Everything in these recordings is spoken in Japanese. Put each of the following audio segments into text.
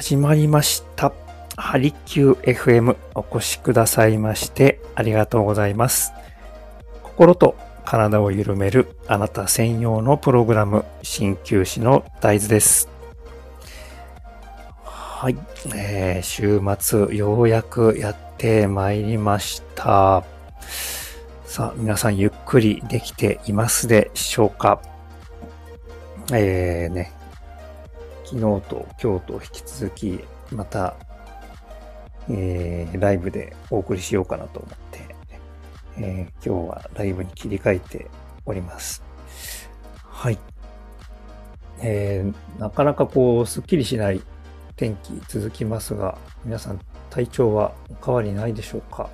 始まりました。ハリキュー FM お越しくださいましてありがとうございます。心と体を緩めるあなた専用のプログラム、鍼灸師の大豆です。はい、えー週末ようやくやってまいりました。さあ、皆さんゆっくりできていますでしょうかえーね、昨日と今日と引き続き、また、えーライブでお送りしようかなと思って、えー今日はライブに切り替えております。はい。えーなかなかこう、すっきりしない天気続きますが、皆さん体調はお変わりないでしょうか？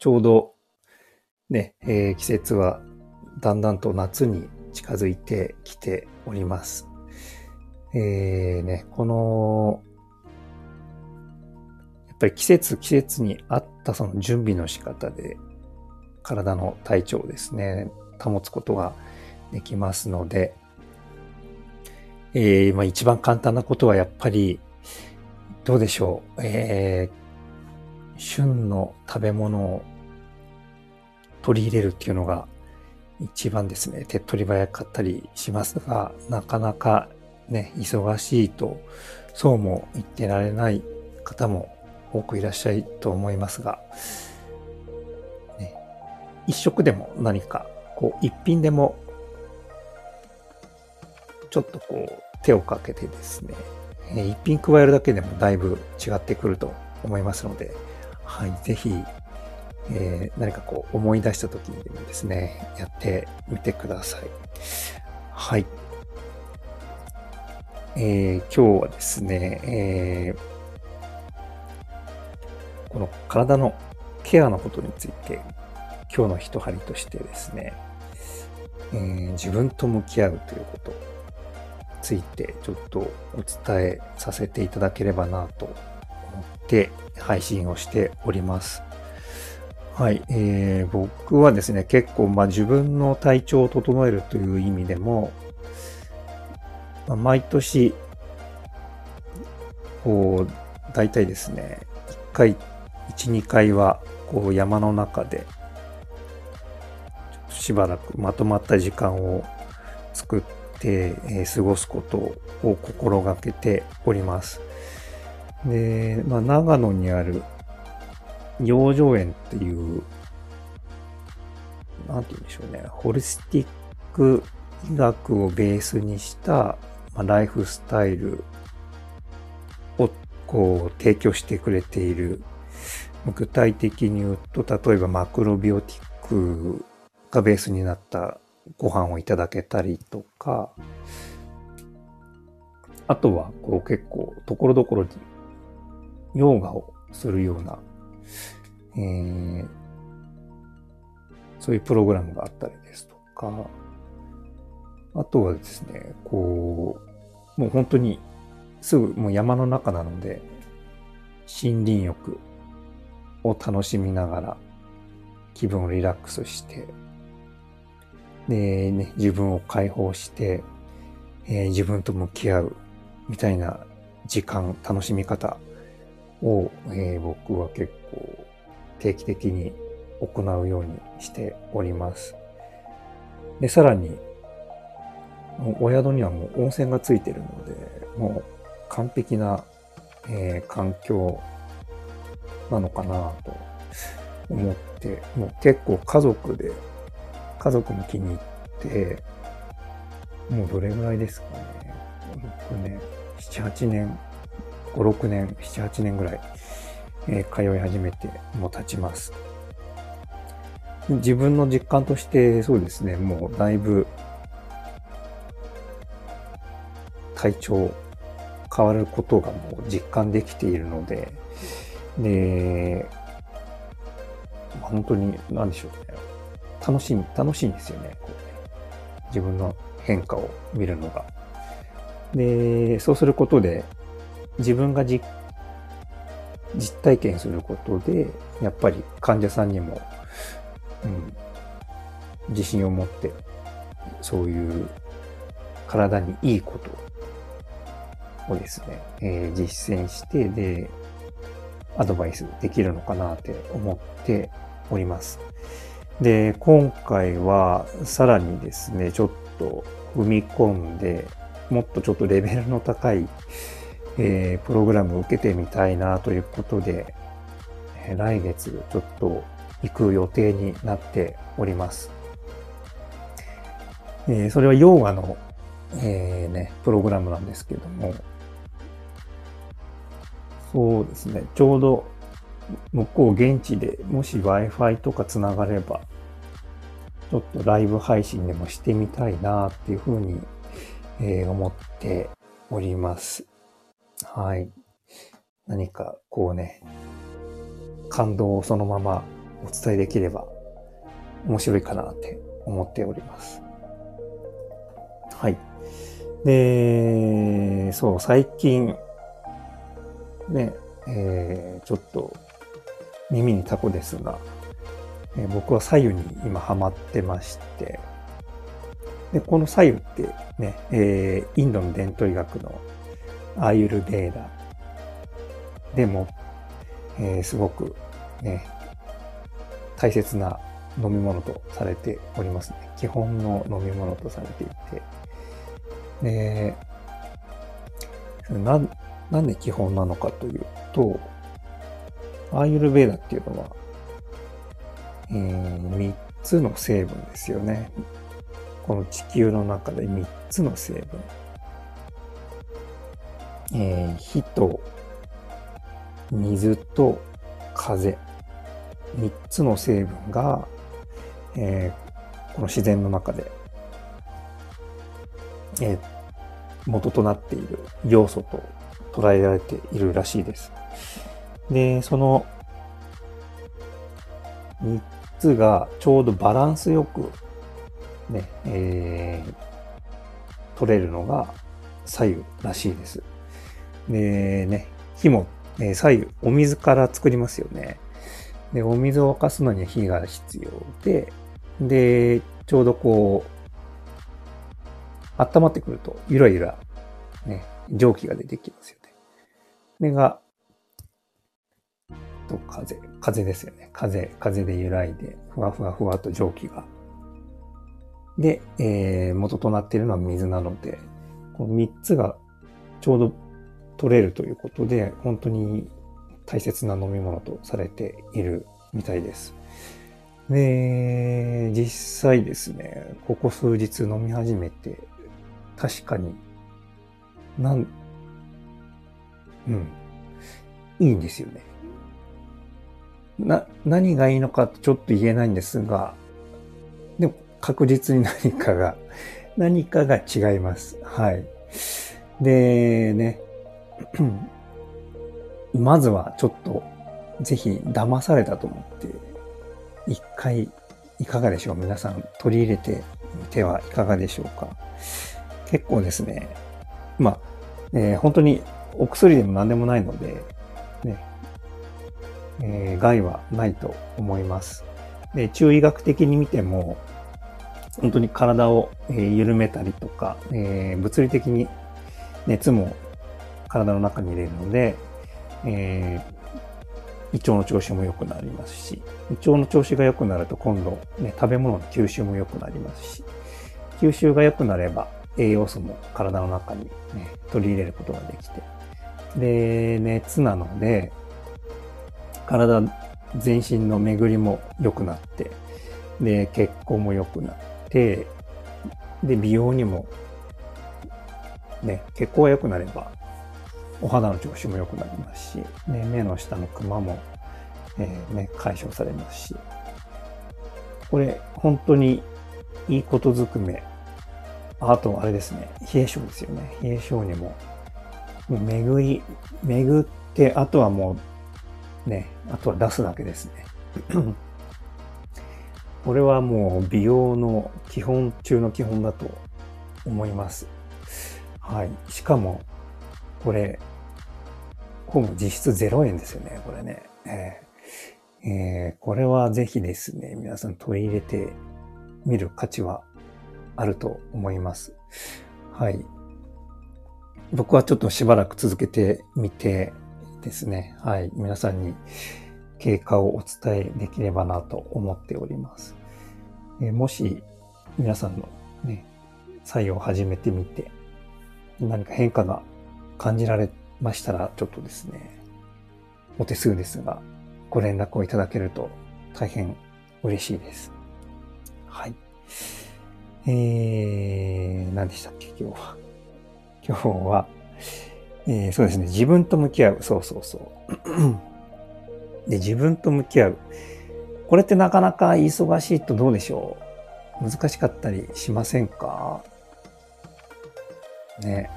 ちょうど、ね、えー季節はだんだんと夏に近づいてきております。えーね、この、やっぱり季節季節に合ったその準備の仕方で体の体調をですね、保つことができますので、えーまあ一番簡単なことはやっぱり、どうでしょう、えー旬の食べ物を取り入れるっていうのが一番ですね、手っ取り早かったりしますが、なかなかね、忙しいと、そうも言ってられない方も多くいらっしゃると思いますが、ね、一食でも何か、こう、一品でも、ちょっとこう、手をかけてですね、一品加えるだけでもだいぶ違ってくると思いますので、はい、ぜひ、えー何かこう思い出した時にでもですね、やってみてください。はい。えー今日はですね、えーこの体のケアのことについて、今日の一針としてですね、えー自分と向き合うということについてちょっとお伝えさせていただければなと思って配信をしております。はい、えー僕はですね、結構、まあ、自分の体調を整えるという意味でも、まあ毎年、こう、大体ですね、1回、1、2回は、こう、山の中で、しばらくまとまった時間を作って、えー過ごすことを心がけております。で、まあ、長野にある養生園っていう、なんて言うんでしょうね、ホリスティック医学をベースにした、まあ、ライフスタイルをこう提供してくれている、具体的に言うと、例えばマクロビオティックがベースになったご飯をいただけたりとか、あとはこう結構ところどころにヨガをするような、えーそういうプログラムがあったりですとか、あとはですね、こう、もう本当にすぐもう山の中なので、森林浴を楽しみながら気分をリラックスして、で、ね、自分を解放して、えー自分と向き合うみたいな時間、楽しみ方を、えー僕は結構定期的に行うようにしております。で、さらに、お宿にはもう温泉がついてるので、もう完璧な、えー環境なのかなと思って、もう結構家族で、家族も気に入って、もうどれぐらいですかね。僕ね、7、8年、5、6年、7、8年ぐらい、えー通い始めてもう経ちます。自分の実感としてそうですね、もうだいぶ体調変わることがもう実感できているので、で、本当に何でしょうね。楽しい、楽しいんですよね。こうね自分の変化を見るのが。で、そうすることで、自分が実実体験することで、やっぱり患者さんにも、うん、自信を持って、そういう体にいいことをですね、えー、実践して、で、アドバイスできるのかなって思っております。で、今回はさらにですね、ちょっと踏み込んで、もっとちょっとレベルの高い、えー、プログラムを受けてみたいなということで、え、来月ちょっと行く予定になっております。えー、それはヨーガの、えー、ね、プログラムなんですけども、そうですね、ちょうど向こう現地でもし Wi-Fi とかつながれば、ちょっとライブ配信でもしてみたいなっていうふうに、えー、思っております。はい。何かこうね、感動をそのままお伝えできれば面白いかなって思っております。はい。で、そう、最近、ね、えー、ちょっと耳にタコですが、えー、僕は左右に今ハマってまして、で、この左右ってね、えー、インドの伝統医学のアーユルベーダでも、えー、すごくね、大切な飲み物とされておりますね。基本の飲み物とされていて。で、な、なんで基本なのかというと、アーユルベーダっていうのは、えー、3つの成分ですよね。この地球の中で3つの成分。えー、火と水と風。3つの成分が、えー、この自然の中で、えー、元となっている要素と捉えられているらしいです。で、その3つがちょうどバランスよくね、えー、取れるのが左右らしいです。でね、火も、えー、左右お水から作りますよね。で、お水を沸かすのには火が必要で、で、ちょうどこう、温まってくると、ゆらゆら、ね、蒸気が出てきますよね。これが、と風、風ですよね。風、風で揺らいで、ふわふわふわと蒸気が。で、えー、元となっているのは水なので、この3つがちょうど取れるということで、本当に大切な飲み物とされているみたいです。で、実際ですね、ここ数日飲み始めて、確かに、なん、うん、いいんですよね。な、何がいいのかちょっと言えないんですが、でも確実に何かが、何かが違います。はい。で、ね、まずはちょっと、ぜひ騙されたと思って、一回いかがでしょう？皆さん取り入れてみてはいかがでしょうか？結構ですね、まあ、えー、本当にお薬でも何でもないので、ね、えー、害はないと思います。で、中医学的に見ても、本当に体を、緩めたりとか、えー、物理的に熱も体の中に入れるので、えー、胃腸の調子も良くなりますし、胃腸の調子が良くなると今度、ね、食べ物の吸収も良くなりますし、吸収が良くなれば栄養素も体の中に、ね、取り入れることができて、で、熱なので、体全身の巡りも良くなって、で、血行も良くなって、で、美容にも、ね、血行が良くなれば、お肌の調子も良くなりますし、ね、目の下のクマも、えー、ね、解消されますし、これ、本当にいいことずくめ。あと、あれですね、冷え性ですよね。冷え性にも、もう巡り、巡って、あとはもう、ね、あとは出すだけですね。これはもう美容の基本中の基本だと思います。はい。しかも、これ、ほぼ実質0円ですよね、これね。えーえー、これはぜひですね、皆さん取り入れてみる価値はあると思います。はい。僕はちょっとしばらく続けてみてですね、はい、皆さんに経過をお伝えできればなと思っております。えー、もし皆さんのね、作業を始めてみて、何か変化が感じられてましたら、ちょっとですね、お手数ですが、ご連絡をいただけると大変嬉しいです。はい。えー、何でしたっけ、今日は。今日は、えー、そうですね、自分と向き合う。そうそうそう。で、自分と向き合う。これってなかなか忙しいとどうでしょう？難しかったりしませんか？ね。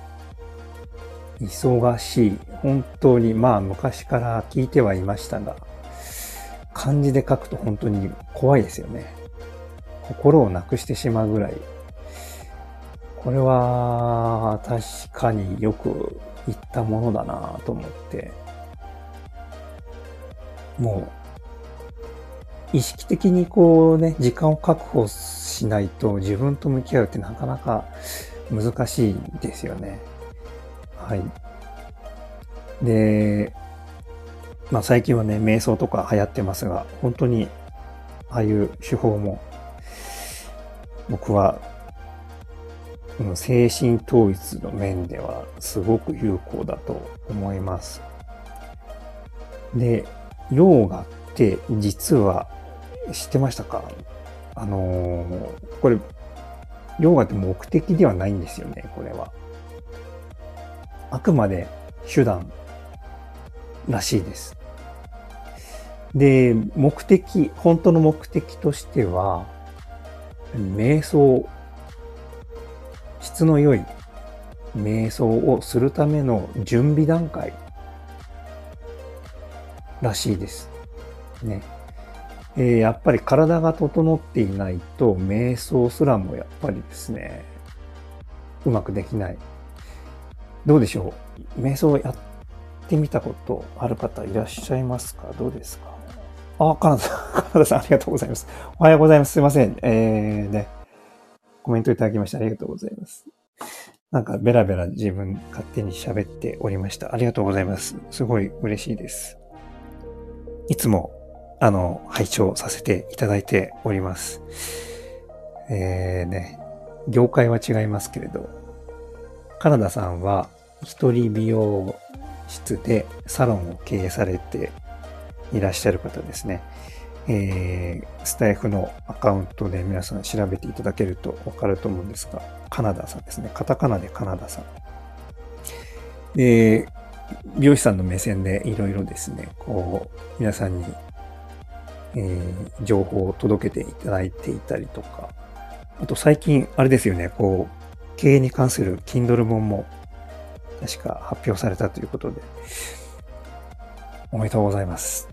忙しい。本当に、まあ昔から聞いてはいましたが、漢字で書くと本当に怖いですよね。心をなくしてしまうぐらい。これは確かによく言ったものだなと思って、もう意識的にこうね、時間を確保しないと自分と向き合うってなかなか難しいですよね。はい。で、まあ最近はね、瞑想とか流行ってますが、本当にああいう手法も僕は精神統一の面ではすごく有効だと思います。で、ヨーガって実は知ってましたか？あのー、これ、ヨーガって目的ではないんですよね、これは。あくまで手段らしいです。で、目的、本当の目的としては、瞑想質の良い瞑想をするための準備段階らしいです。ね。え、やっぱり体が整っていないと瞑想すらもやっぱりですね、うまくできない。どうでしょう？瞑想やってみたことある方いらっしゃいますか？どうですか？あ、カナダさん、カナダさんありがとうございます。おはようございます。すいません。えー、ね。コメントいただきましてありがとうございます。なんかベラベラ自分勝手に喋っておりました。ありがとうございます。すごい嬉しいです。いつも、あの、拝聴させていただいております。えーね、業界は違いますけれど、カナダさんは一人美容室でサロンを経営されていらっしゃる方ですね。えー、スタイフのアカウントで皆さん調べていただけるとわかると思うんですが、カナダさんですね。カタカナでカナダさん。で、美容師さんの目線でいろいろですね、こう、皆さんに、えー、情報を届けていただいていたりとか、あと最近、あれですよね、こう、経営に関する Kindle 本も確か発表されたということで、おめでとうございます。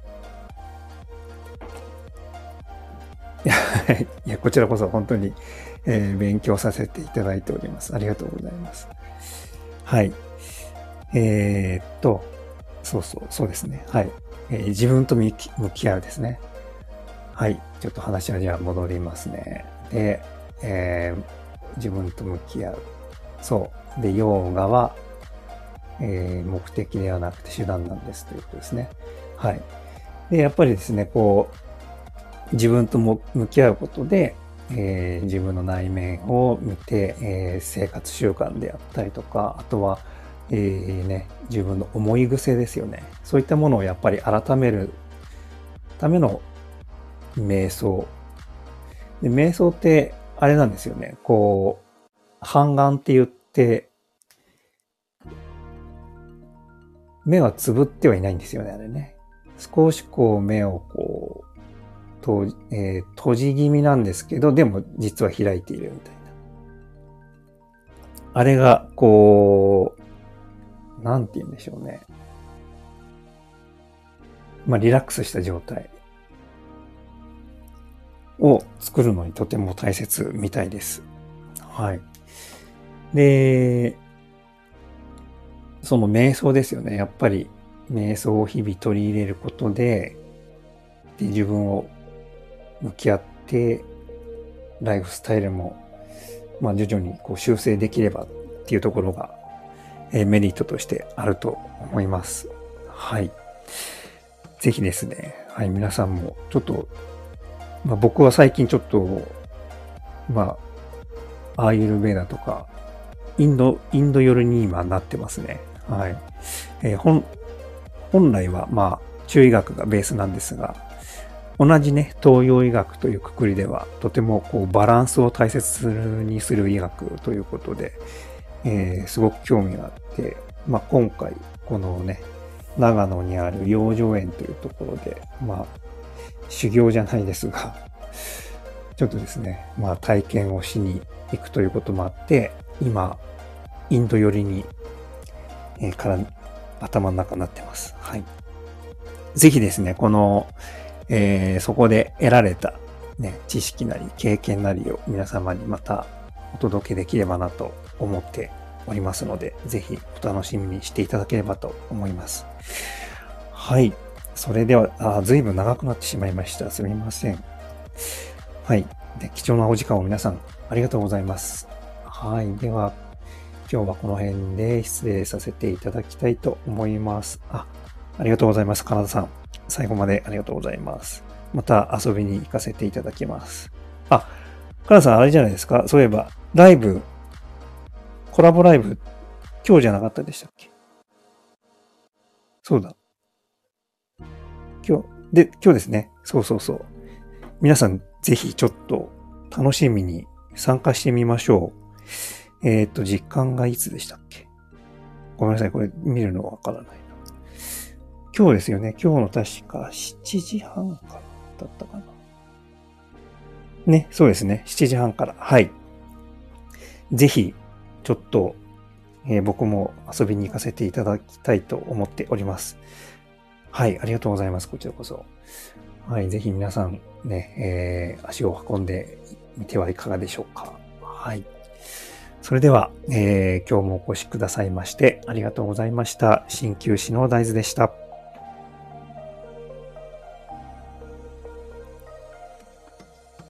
いや、いやこちらこそ本当に、えー、勉強させていただいております。ありがとうございます。はい。えー、っと、そうそう、そうですね。はい。えー、自分と向き合うですね。はい。ちょっと話はじゃあ戻りますね。で、えー、自分と向き合う。そう。で、ヨーガは、えー、目的ではなくて手段なんですということですね。はい。で、やっぱりですね、こう、自分とも向き合うことで、えー、自分の内面を見て、えー、生活習慣であったりとか、あとは、えー、ね、自分の思い癖ですよね。そういったものをやっぱり改めるための瞑想。で瞑想って、あれなんですよね。こう、半眼って言って、目はつぶってはいないんですよね、あれね。少しこう目をこうと、えー、閉じ気味なんですけど、でも実は開いているみたいな。あれが、こう、なんて言うんでしょうね。まあ、リラックスした状態を作るのにとても大切みたいです。はい。で、その瞑想ですよね。やっぱり瞑想を日々取り入れることで、で自分を向き合って、ライフスタイルも、まあ、徐々にこう修正できればっていうところが、えメリットとしてあると思います。はい。ぜひですね、はい、皆さんもちょっと、まあ、僕は最近ちょっと、まあ、アーユルベーダとか、インド、インド寄りに今なってますね。はい。えー、本、本来はまあ、中医学がベースなんですが、同じね、東洋医学というくくりでは、とてもこうバランスを大切にする医学ということで、えー、すごく興味があって、まあ、今回、このね、長野にある養生園というところで、まあ、修行じゃないですが、ちょっとですね、まあ体験をしに行くということもあって、今、インド寄りに、えー、から、頭の中になってます。はい。ぜひですね、この、えー、そこで得られた、ね、知識なり経験なりを皆様にまたお届けできればなと思っておりますので、ぜひお楽しみにしていただければと思います。はい。それでは、あ随分長くなってしまいました。すみません。はい。で貴重なお時間を皆さんありがとうございます。はい。では、今日はこの辺で失礼させていただきたいと思います。あ、ありがとうございます。カナダさん。最後までありがとうございます。また遊びに行かせていただきます。あ、カナダさんあれじゃないですかそういえば、ライブ、コラボライブ、今日じゃなかったでしたっけ？そうだ。今日、で、今日ですね。そうそうそう。皆さん、ぜひちょっと楽しみに参加してみましょう。えっ、ー、と、実感がいつでしたっけ？ごめんなさい。これ見るのわからない。今日ですよね。今日の確か7時半からだったかな。ね、そうですね。7時半から。はい。ぜひ、ちょっと、えー、僕も遊びに行かせていただきたいと思っております。はい、ありがとうございます。こちらこそ。はい、ぜひ皆さんね、えー、足を運んでみてはいかがでしょうか。はい。それでは、えー、今日もお越しくださいましてありがとうございました。鍼灸師の大豆でした。